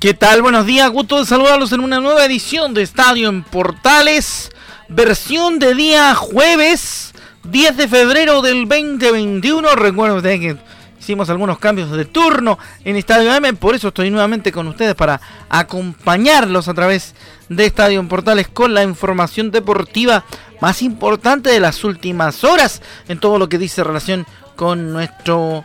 ¿Qué tal? Buenos días, gusto de saludarlos en una nueva edición de Estadio en Portales, versión de día jueves 10 de febrero del 2021. Recuerden que hicimos algunos cambios de turno en Estadio M, por eso estoy nuevamente con ustedes para acompañarlos a través de Estadio en Portales con la información deportiva más importante de las últimas horas en todo lo que dice relación con nuestro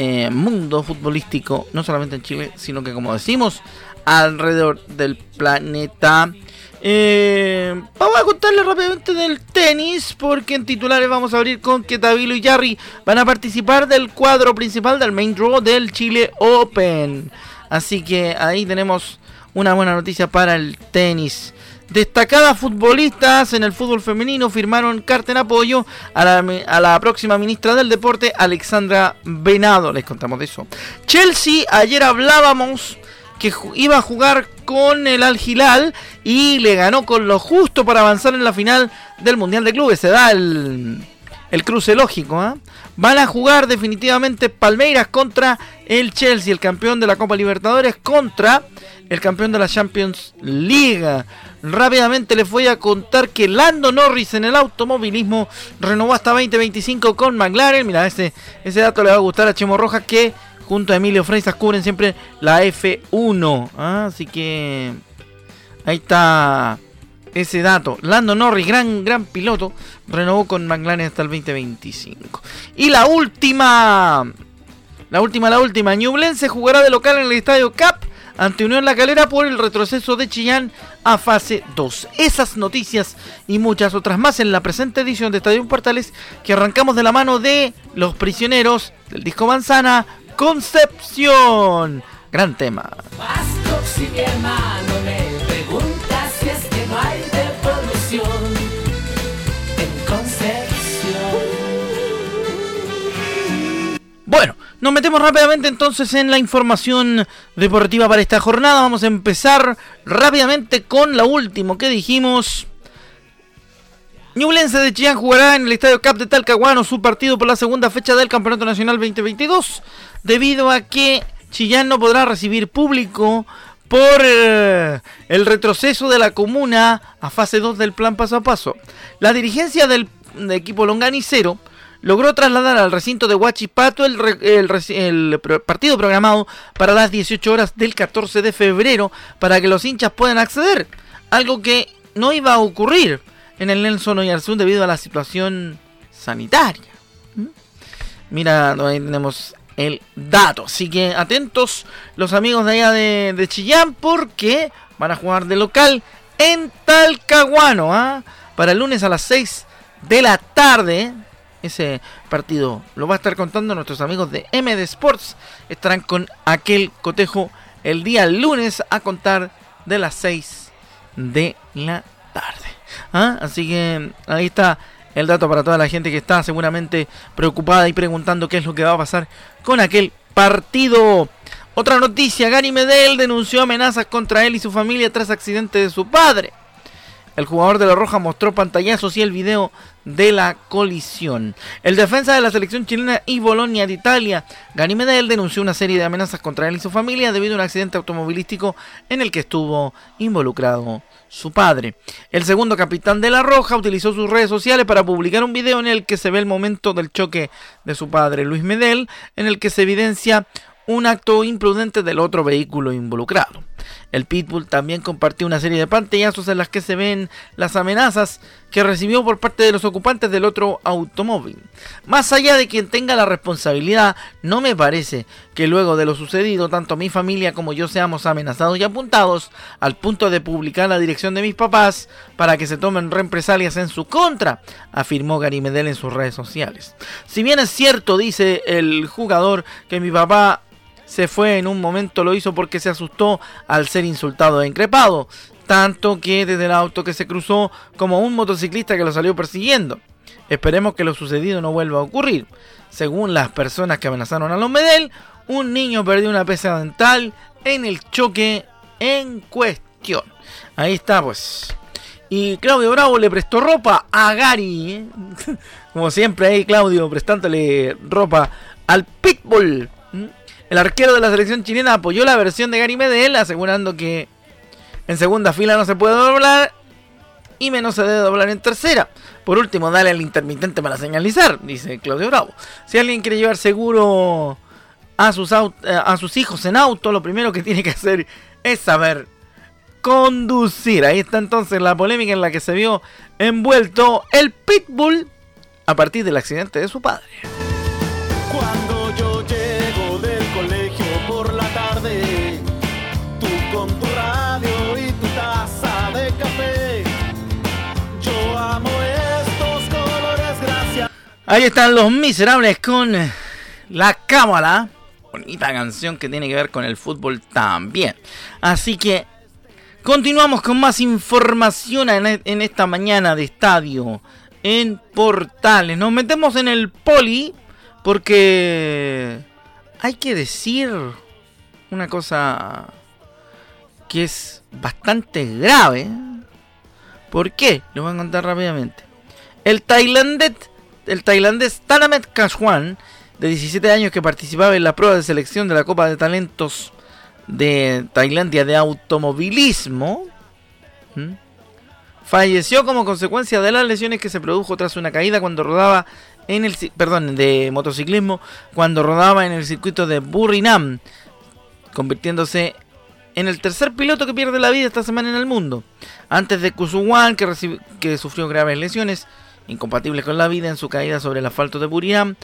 eh, mundo futbolístico, no solamente en Chile, sino que como decimos, alrededor del planeta. Eh, vamos a contarles rápidamente del tenis, porque en titulares vamos a abrir con que Tavilo y Jarry van a participar del cuadro principal del main draw del Chile Open. Así que ahí tenemos una buena noticia para el tenis. Destacadas futbolistas en el fútbol femenino firmaron carta en apoyo a la, próxima ministra del Deporte, Alexandra Venado. Les contamos de eso. Chelsea, ayer hablábamos que iba a jugar con el Al Hilal y le ganó con lo justo para avanzar en la final del Mundial de Clubes. Se da el, el cruce lógico. ¿ah? Van a jugar definitivamente Palmeiras contra el Chelsea, el campeón de la Copa Libertadores, contra el campeón de la Champions League. Rápidamente les voy a contar que Lando Norris en el automovilismo renovó hasta 2025 con McLaren. Mira, ese, ese dato le va a gustar a Chemo Rojas que junto a Emilio Freisas cubren siempre la F1. ¿ah? Así que ahí está ese dato. Lando Norris, gran, gran piloto, renovó con McLaren hasta el 2025. Y la última, la última, la última. Ñublense jugará de local en el Estadio Cap ante Unión La Calera por el retroceso de Chillán a fase 2. Esas noticias y muchas otras más en la presente edición de Estadio Portales que arrancamos de la mano de Los Prisioneros del disco Manzana Concepción. Gran tema. Bueno, nos metemos rápidamente entonces en la información deportiva para esta jornada. Vamos a empezar rápidamente con la última que dijimos. Ñublense de Chillán jugará en el Estadio Cap de Talcahuano su partido por la segunda fecha del Campeonato Nacional 2022, debido a que Chillán no podrá recibir público por eh, el retroceso de la comuna a fase 2 del plan paso a paso. La dirigencia del equipo longanicero logró trasladar al recinto de Huachipato el, el, partido programado para las 18 horas del 14 de febrero para que los hinchas puedan acceder. Algo que no iba a ocurrir en el Nelson Oyarzún debido a la situación sanitaria. ¿Mm? Mira, ahí tenemos el dato. Así que atentos los amigos de allá de, Chillán porque van a jugar de local en Talcahuano. ¿ah? Para el lunes a las 6 de la tarde ese partido lo va a estar contando nuestros amigos de MD Sports. Estarán con aquel cotejo el día lunes a contar de las 6 de la tarde. ¿Ah? Así que ahí está el dato para toda la gente que está seguramente preocupada y preguntando qué es lo que va a pasar con aquel partido. Otra noticia, Gary Medel denunció amenazas contra él y su familia tras accidente de su padre. El jugador de la Roja mostró pantallazos y el video de la colisión. El defensa de la selección chilena y Bolonia de Italia, Gani Medel, denunció una serie de amenazas contra él y su familia debido a un accidente automovilístico en el que estuvo involucrado su padre. El segundo capitán de la Roja utilizó sus redes sociales para publicar un video en el que se ve el momento del choque de su padre Luis Medel, en el que se evidencia un acto imprudente del otro vehículo involucrado. El Pitbull también compartió una serie de pantallazos en las que se ven las amenazas que recibió por parte de los ocupantes del otro automóvil. Más allá de quien tenga la responsabilidad, no me parece que luego de lo sucedido, tanto mi familia como yo seamos amenazados y apuntados al punto de publicar la dirección de mis papás para que se tomen represalias en su contra, afirmó Gary Medel en sus redes sociales. Si bien es cierto, dice el jugador, que mi papá se fue en un momento, lo hizo porque se asustó al ser insultado e increpado tanto que desde el auto que se cruzó como un motociclista que lo salió persiguiendo. Esperemos que lo sucedido no vuelva a ocurrir. Según las personas que amenazaron a los un niño perdió una pieza dental en el choque en cuestión. Ahí está, pues. Y Claudio Bravo le prestó ropa a Gary. ¿eh? Como siempre ahí Claudio prestándole ropa al Pitbull. El arquero de la selección chilena apoyó la versión de Gary Medel asegurando que en segunda fila no se puede doblar y menos se debe doblar en tercera. Por último, dale al intermitente para señalizar, dice Claudio Bravo. Si alguien quiere llevar seguro a sus, eh, a sus hijos en auto, lo primero que tiene que hacer es saber conducir. Ahí está entonces la polémica en la que se vio envuelto el Pitbull a partir del accidente de su padre. Ahí están los miserables con la cámara. Bonita canción que tiene que ver con el fútbol también. Así que continuamos con más información en, en esta mañana de estadio en Portales. Nos metemos en el poli porque hay que decir una cosa que es bastante grave. ¿Por qué? Lo voy a contar rápidamente. El tailandés el tailandés Tanamet Kashwan, de 17 años que participaba en la prueba de selección de la Copa de Talentos de Tailandia de automovilismo, falleció como consecuencia de las lesiones que se produjo tras una caída cuando rodaba en el perdón, de motociclismo cuando rodaba en el circuito de Burinam, convirtiéndose en el tercer piloto que pierde la vida esta semana en el mundo. Antes de Kusuwan, que, que sufrió graves lesiones, incompatibles con la vida en su caída sobre el asfalto de Buriram.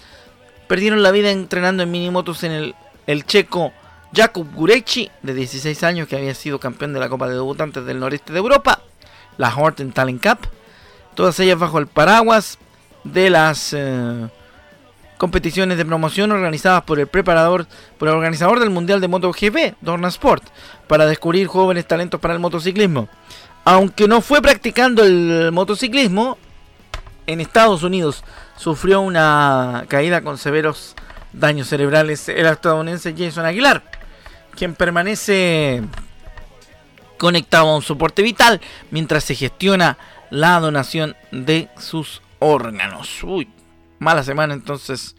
Perdieron la vida entrenando en minimotos en el, el checo Jakub Gurechi, de 16 años, que había sido campeón de la Copa de Debutantes del Noreste de Europa, la Horten Talent Cup. Todas ellas bajo el paraguas de las eh, competiciones de promoción organizadas por el preparador, por el organizador del Mundial de MotoGP, Dorna Sport, para descubrir jóvenes talentos para el motociclismo. Aunque no fue practicando el motociclismo, en Estados Unidos sufrió una caída con severos daños cerebrales el estadounidense Jason Aguilar, quien permanece conectado a un soporte vital mientras se gestiona la donación de sus órganos. Uy, mala semana entonces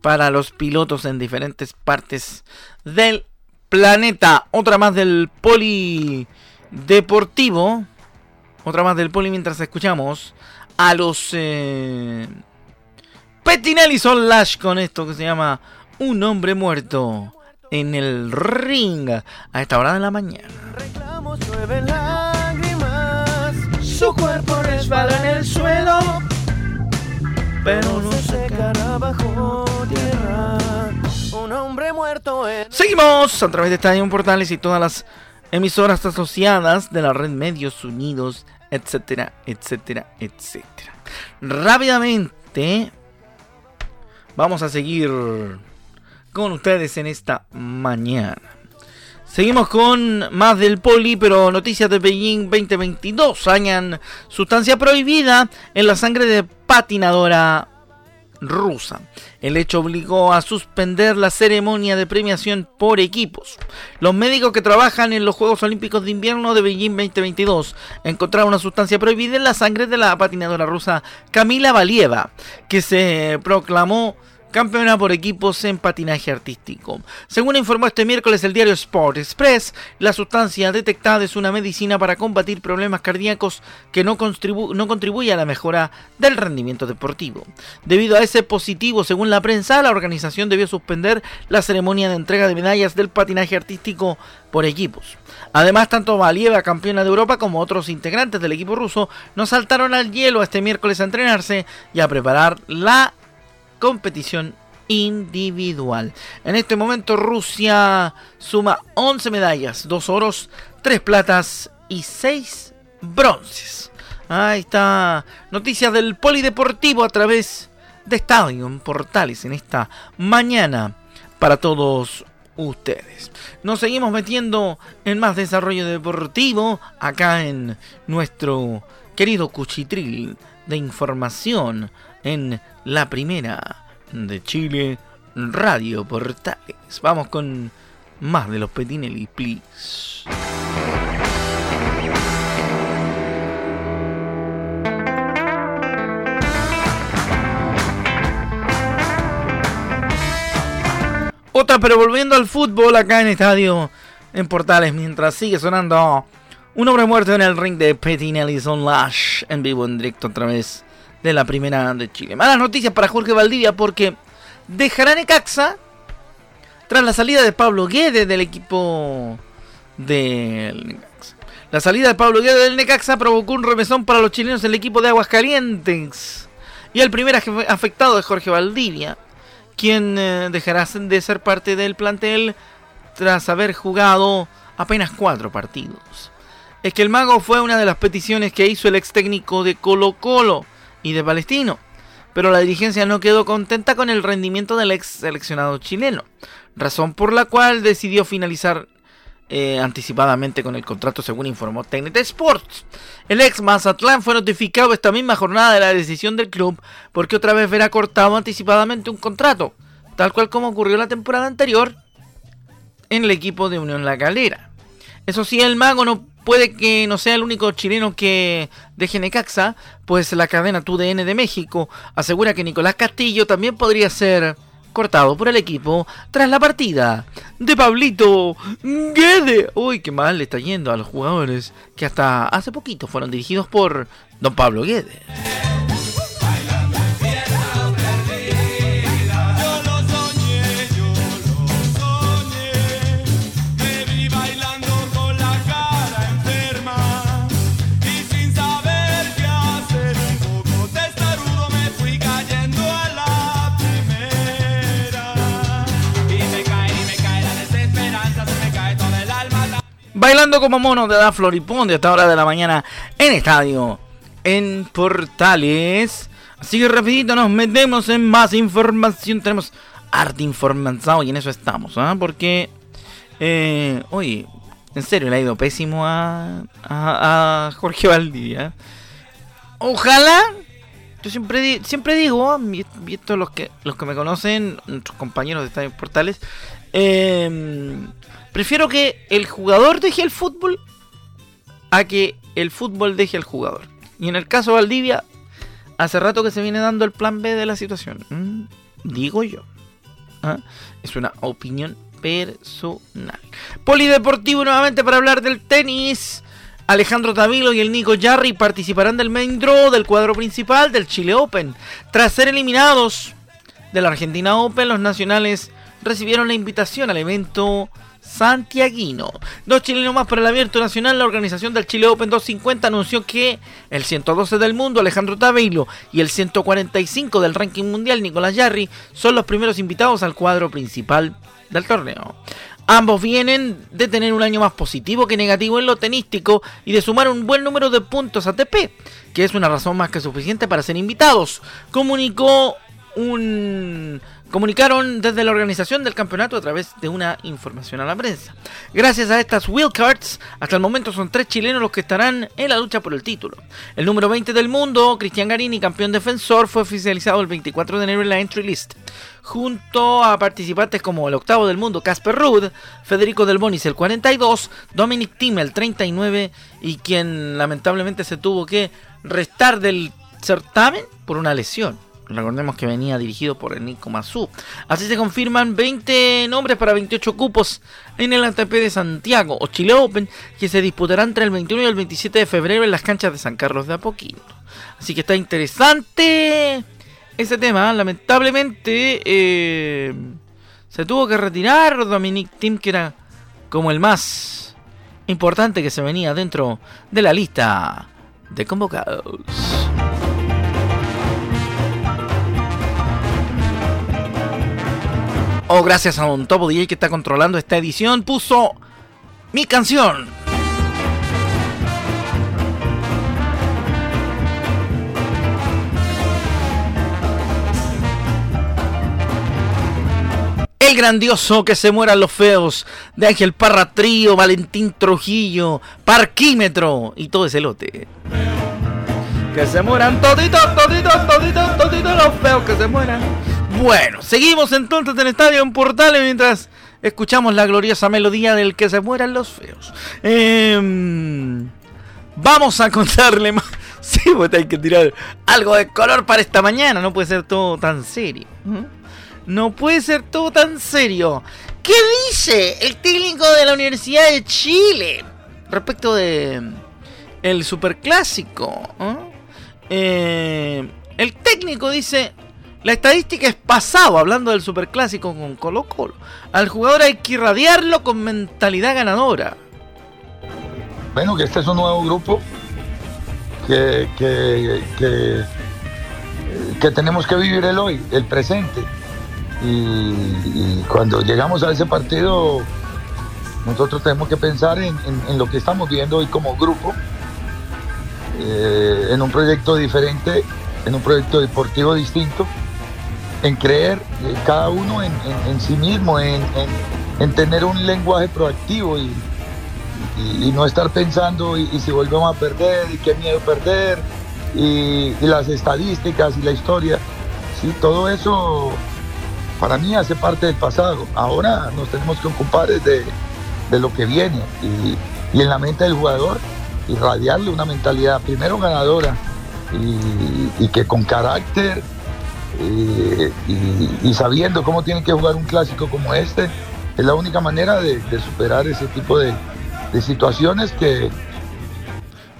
para los pilotos en diferentes partes del planeta. Otra más del polideportivo. Otra más del poli mientras escuchamos a los eh, Petinelli Son Lash con esto que se llama Un hombre muerto en el ring a esta hora de la mañana. Reclamos nueve lágrimas, su cuerpo resbala en el suelo, pero no se secará bajo tierra. Un hombre muerto en... Seguimos a través de Estadio Portales y todas las emisoras asociadas de la red Medios Unidos etcétera, etcétera, etcétera. Rápidamente vamos a seguir con ustedes en esta mañana. Seguimos con más del poli, pero noticias de Beijing 2022. Hayan sustancia prohibida en la sangre de patinadora rusa. El hecho obligó a suspender la ceremonia de premiación por equipos. Los médicos que trabajan en los Juegos Olímpicos de Invierno de Beijing 2022 encontraron una sustancia prohibida en la sangre de la patinadora rusa Camila Valieva, que se proclamó campeona por equipos en patinaje artístico. Según informó este miércoles el diario Sport Express, la sustancia detectada es una medicina para combatir problemas cardíacos que no, contribuye a la mejora del rendimiento deportivo. Debido a ese positivo, según la prensa, la organización debió suspender la ceremonia de entrega de medallas del patinaje artístico por equipos. Además, tanto Valieva, campeona de Europa, como otros integrantes del equipo ruso no saltaron al hielo este miércoles a entrenarse y a preparar la competición individual. En este momento Rusia suma 11 medallas, 2 oros, 3 platas y 6 bronces. Ahí está noticias del polideportivo a través de Estadio Portales en esta mañana para todos ustedes. Nos seguimos metiendo en más desarrollo deportivo acá en nuestro querido cuchitril de información en la primera de Chile, Radio Portales. Vamos con más de los Petinelli, please. Otra, pero volviendo al fútbol acá en Estadio en Portales, mientras sigue sonando un hombre muerto en el ring de Petinelli Son Lash en vivo en directo a través de la primera de Chile. Malas noticias para Jorge Valdivia porque dejará Necaxa tras la salida de Pablo Guedes del equipo del Necaxa. La salida de Pablo Guedes del Necaxa provocó un remesón para los chilenos en el equipo de Aguascalientes. Y el primer afectado es Jorge Valdivia, quien eh, dejará de ser parte del plantel tras haber jugado apenas cuatro partidos. Es que el mago fue una de las peticiones que hizo el ex técnico de Colo Colo, y de Palestino. Pero la dirigencia no quedó contenta con el rendimiento del ex seleccionado chileno, razón por la cual decidió finalizar eh, anticipadamente con el contrato según informó TNT Sports. El ex Mazatlán fue notificado esta misma jornada de la decisión del club porque otra vez verá cortado anticipadamente un contrato, tal cual como ocurrió la temporada anterior en el equipo de Unión La Calera. Eso sí, el mago no puede que no sea el único chileno que deje Necaxa, pues la cadena TUDN de México asegura que Nicolás Castillo también podría ser cortado por el equipo tras la partida de Pablito Guede. Uy, qué mal le está yendo a los jugadores que hasta hace poquito fueron dirigidos por don Pablo Guede. Bailando como monos de da Floriponde a esta hora de la mañana en estadio, en Portales. Así que rapidito nos metemos en más información. Tenemos arte información y en eso estamos, ¿ah? Porque, eh, oye, en serio, le ha ido pésimo a, a, Jorge Valdivia. Ojalá, yo siempre, siempre digo, ¿ah? visto los que, los que me conocen, nuestros compañeros de Estadio Portales, eh, Prefiero que el jugador deje el fútbol a que el fútbol deje al jugador. Y en el caso de Valdivia, hace rato que se viene dando el plan B de la situación. Mm, digo yo. ¿Ah? Es una opinión personal. Polideportivo nuevamente para hablar del tenis. Alejandro Tavilo y el Nico Jarry participarán del main draw del cuadro principal del Chile Open. Tras ser eliminados de la Argentina Open, los nacionales recibieron la invitación al evento santiaguino. Dos chilenos más para el abierto nacional. La organización del Chile Open 250 anunció que el 112 del mundo, Alejandro Tabeilo, y el 145 del ranking mundial, Nicolás Yarri, son los primeros invitados al cuadro principal del torneo. Ambos vienen de tener un año más positivo que negativo en lo tenístico y de sumar un buen número de puntos ATP, que es una razón más que suficiente para ser invitados, comunicó un comunicaron desde la organización del campeonato a través de una información a la prensa. Gracias a estas wildcards, hasta el momento son tres chilenos los que estarán en la lucha por el título. El número 20 del mundo, Cristian Garini, campeón defensor, fue oficializado el 24 de enero en la entry list. Junto a participantes como el octavo del mundo, Casper Ruud, Federico Del Bonis el 42, Dominic Thiem el 39 y quien lamentablemente se tuvo que restar del certamen por una lesión. Recordemos que venía dirigido por Nico Mazú. Así se confirman 20 nombres para 28 cupos en el ATP de Santiago o Chile Open, que se disputará entre el 21 y el 27 de febrero en las canchas de San Carlos de Apoquindo. Así que está interesante ese tema. Lamentablemente eh, se tuvo que retirar Dominic Tim, que era como el más importante que se venía dentro de la lista de convocados. Oh, gracias a un Topo DJ que está controlando esta edición, puso mi canción. El grandioso que se mueran los feos de Ángel Parra Trío, Valentín Trujillo, Parquímetro y todo ese lote. Que se mueran toditos, toditos, toditos, toditos los feos que se mueran. Bueno, seguimos entonces en estadio en Portales mientras escuchamos la gloriosa melodía del que se mueran los feos. Em, vamos a contarle más. Sí, pues hay que tirar algo de color para esta mañana. No puede ser todo tan serio. No puede ser todo tan serio. ¿Qué dice el técnico de la Universidad de Chile respecto de el superclásico? Eh, el técnico dice la estadística es pasado, hablando del superclásico con Colo Colo. Al jugador hay que irradiarlo con mentalidad ganadora. Bueno, que este es un nuevo grupo que, que, tenemos que vivir el hoy, el presente. Y, cuando llegamos a ese partido, nosotros tenemos que pensar en, lo que estamos viendo hoy como grupo, eh, en un proyecto diferente, en un proyecto deportivo distinto en creer eh, cada uno en, sí mismo, en, tener un lenguaje proactivo y, no estar pensando y, si volvemos a perder y qué miedo perder y, las estadísticas y la historia. Sí, todo eso para mí hace parte del pasado. Ahora nos tenemos que ocupar de, de lo que viene y, en la mente del jugador irradiarle una mentalidad primero ganadora y que con carácter y, sabiendo cómo tiene que jugar un clásico como este, es la única manera de, superar ese tipo de, situaciones que...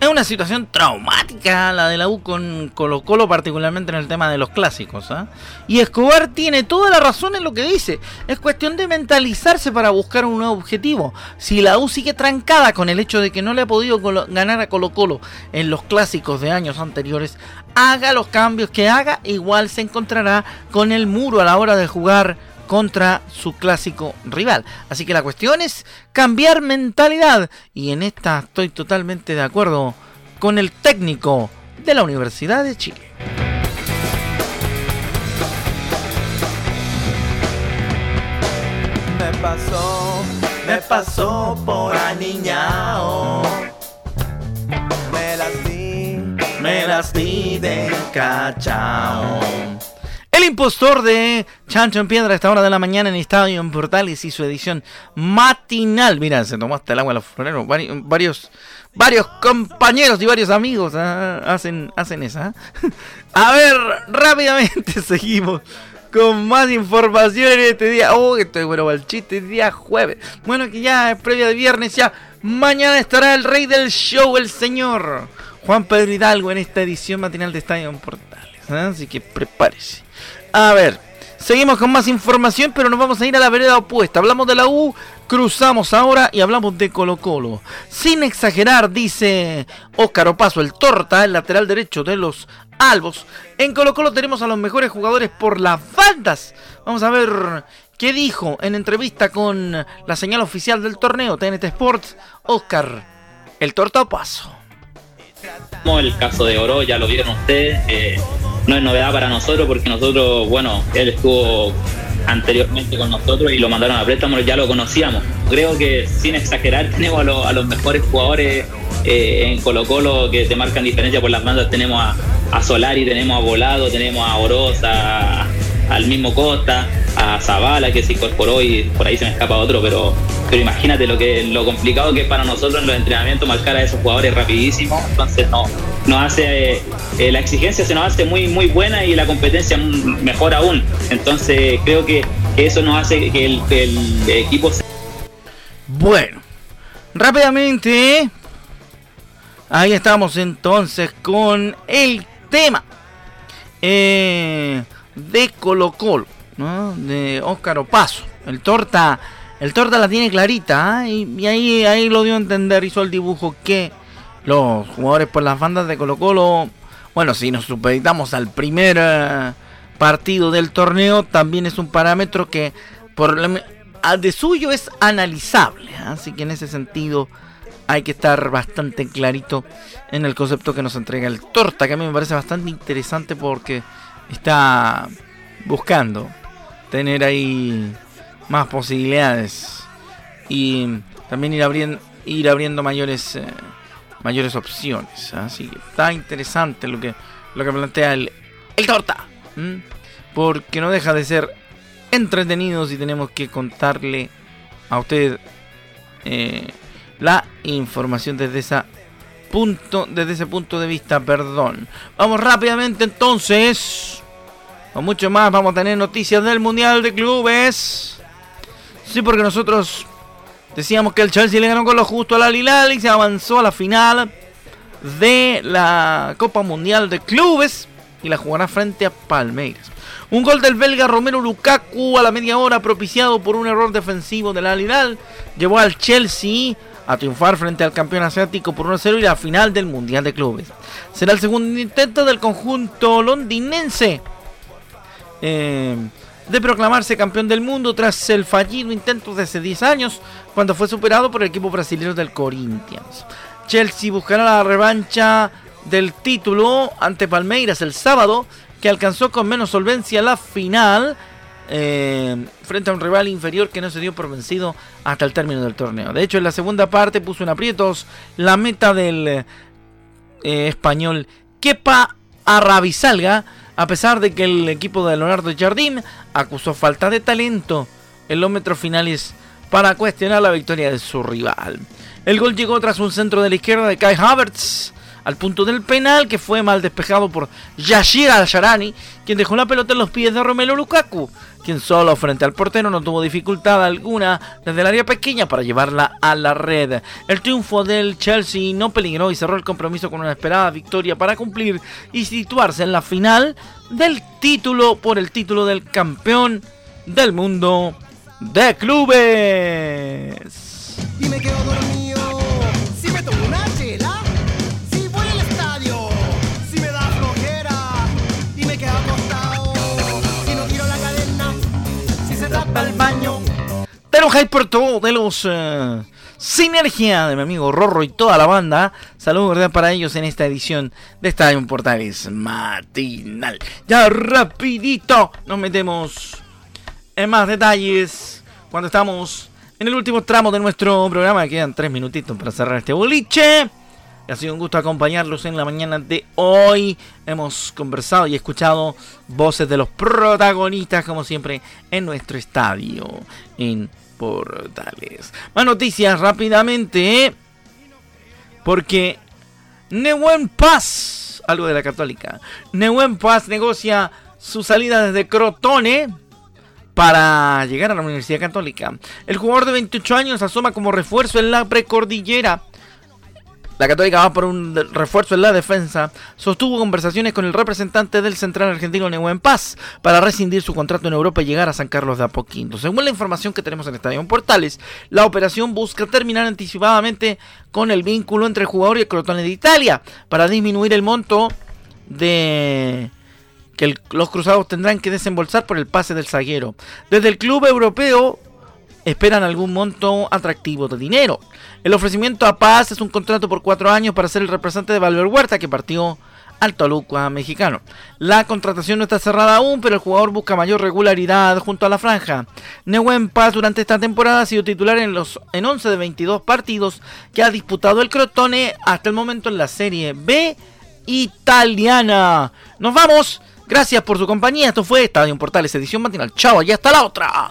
Es una situación traumática la de la U con Colo Colo, particularmente en el tema de los clásicos. ¿ah? Y Escobar tiene toda la razón en lo que dice. Es cuestión de mentalizarse para buscar un nuevo objetivo. Si la U sigue trancada con el hecho de que no le ha podido ganar a Colo Colo en los clásicos de años anteriores, haga los cambios que haga, igual se encontrará con el muro a la hora de jugar contra su clásico rival. Así que la cuestión es cambiar mentalidad y en esta estoy totalmente de acuerdo con el técnico de la Universidad de Chile. Me pasó, me pasó por aniñao. Me las me las di de cachao. Impostor de Chancho en Piedra a esta hora de la mañana en Estadio en Portales y su edición matinal. Mira, se tomó hasta el agua los floreros. Varios, varios compañeros y varios amigos ah, hacen, hacen esa. A ver, rápidamente seguimos con más información en este día. Oh, estoy bueno el chiste, día jueves. Bueno, que ya es previa de viernes, ya mañana estará el rey del show, el señor Juan Pedro Hidalgo en esta edición matinal de Estadio en Portales. ¿eh? Así que prepárese. A ver, seguimos con más información, pero nos vamos a ir a la vereda opuesta. Hablamos de la U, cruzamos ahora y hablamos de Colo Colo. Sin exagerar, dice Óscar Opaso, el torta, el lateral derecho de los Albos. En Colo Colo tenemos a los mejores jugadores por las bandas. Vamos a ver qué dijo en entrevista con la señal oficial del torneo TNT Sports, Óscar, el torta Opaso. El caso de Oro ya lo vieron ustedes, no es novedad para nosotros porque nosotros, bueno, él estuvo anteriormente con nosotros y lo mandaron a préstamo, ya lo conocíamos. Creo que sin exagerar tenemos a, los mejores jugadores eh, en Colo Colo que te marcan diferencia por las bandas. Tenemos a, a Solari, tenemos a Volado, tenemos a Orosa, al mismo Costa, a Zavala que se incorporó y por ahí se me escapa otro, pero, pero imagínate lo que lo complicado que es para nosotros en los entrenamientos marcar a esos jugadores rapidísimos, entonces no, nos hace, eh, la exigencia se nos hace muy, muy buena y la competencia mejor aún. Entonces creo que eso nos hace que el, el equipo... Bueno, rápidamente, ahí estamos entonces con el tema eh, de Colo Colo, ¿no? de Óscar Opaso. El torta, el torta la tiene clarita ¿ah? y, ahí, ahí lo dio a entender, hizo el dibujo que los jugadores por las bandas de Colo Colo, bueno, si nos supeditamos al primer eh, partido del torneo, también es un parámetro que por de suyo es analizable. ¿eh? Así que en ese sentido hay que estar bastante clarito en el concepto que nos entrega el Torta, que a mí me parece bastante interesante porque está buscando tener ahí más posibilidades y también ir abriendo, ir abriendo mayores... Eh, mayores opciones. Así que está interesante lo que, lo que plantea el, el torta. Porque no deja de ser entretenido si tenemos que contarle a usted eh, la información desde esa punto desde ese punto de vista perdón. Vamos rápidamente entonces. Con mucho más vamos a tener noticias del mundial de clubes. Sí porque nosotros Decíamos que el Chelsea le ganó con lo justo al Al y se avanzó a la final de la Copa Mundial de Clubes y la jugará frente a Palmeiras. Un gol del belga Romero Lukaku a la media hora propiciado por un error defensivo del Al Hilal. Llevó al Chelsea a triunfar frente al campeón asiático por 1-0 y la final del Mundial de Clubes. Será el segundo intento del conjunto londinense. Eh, de proclamarse campeón del mundo tras el fallido intento de hace 10 años cuando fue superado por el equipo brasileño del Corinthians. Chelsea buscará la revancha del título ante Palmeiras el sábado, que alcanzó con menos solvencia la final eh, frente a un rival inferior que no se dio por vencido hasta el término del torneo. De hecho, en la segunda parte puso en aprietos la meta del eh, español Kepa Arrabisalga a pesar de que el equipo de Leonardo Jardín acusó falta de talento en los metros finales para cuestionar la victoria de su rival. El gol llegó tras un centro de la izquierda de Kai Havertz al punto del penal que fue mal despejado por Yashir Al-Sharani, quien dejó la pelota en los pies de Romelu Lukaku, quien solo frente al portero no tuvo dificultad alguna desde el área pequeña para llevarla a la red. El triunfo del Chelsea no peligró y cerró el compromiso con una esperada victoria para cumplir y situarse en la final del título por el título del campeón del mundo de clubes. Y me quedo Pero hay por todo de los uh, Sinergia de mi amigo Rorro y toda la banda. Saludos ¿verdad? para ellos en esta edición de Estadio Portales matinal. Ya rapidito nos metemos en más detalles cuando estamos en el último tramo de nuestro programa. Quedan tres minutitos para cerrar este boliche. Ha sido un gusto acompañarlos en la mañana de hoy. Hemos conversado y escuchado voces de los protagonistas, como siempre, en nuestro estadio. Portales. Más noticias rápidamente. ¿eh? Porque Neuen Paz, algo de la católica. Neuen Paz negocia su salida desde Crotone para llegar a la Universidad Católica. El jugador de 28 años asoma como refuerzo en la precordillera la Católica va por un refuerzo en la defensa. Sostuvo conversaciones con el representante del central argentino Neuwen Paz para rescindir su contrato en Europa y llegar a San Carlos de Apoquindo. Según la información que tenemos en Estadio Portales, la operación busca terminar anticipadamente con el vínculo entre el jugador y el Crotone de Italia para disminuir el monto de que los cruzados tendrán que desembolsar por el pase del zaguero. Desde el club europeo esperan algún monto atractivo de dinero. El ofrecimiento a Paz es un contrato por cuatro años para ser el representante de Valver Huerta que partió al Toluca mexicano. La contratación no está cerrada aún, pero el jugador busca mayor regularidad junto a la franja. Neuen Paz durante esta temporada ha sido titular en los en 11 de 22 partidos que ha disputado el Crotone hasta el momento en la Serie B italiana. Nos vamos. Gracias por su compañía. Esto fue Estadio Portales edición matinal. Chao, y hasta la otra.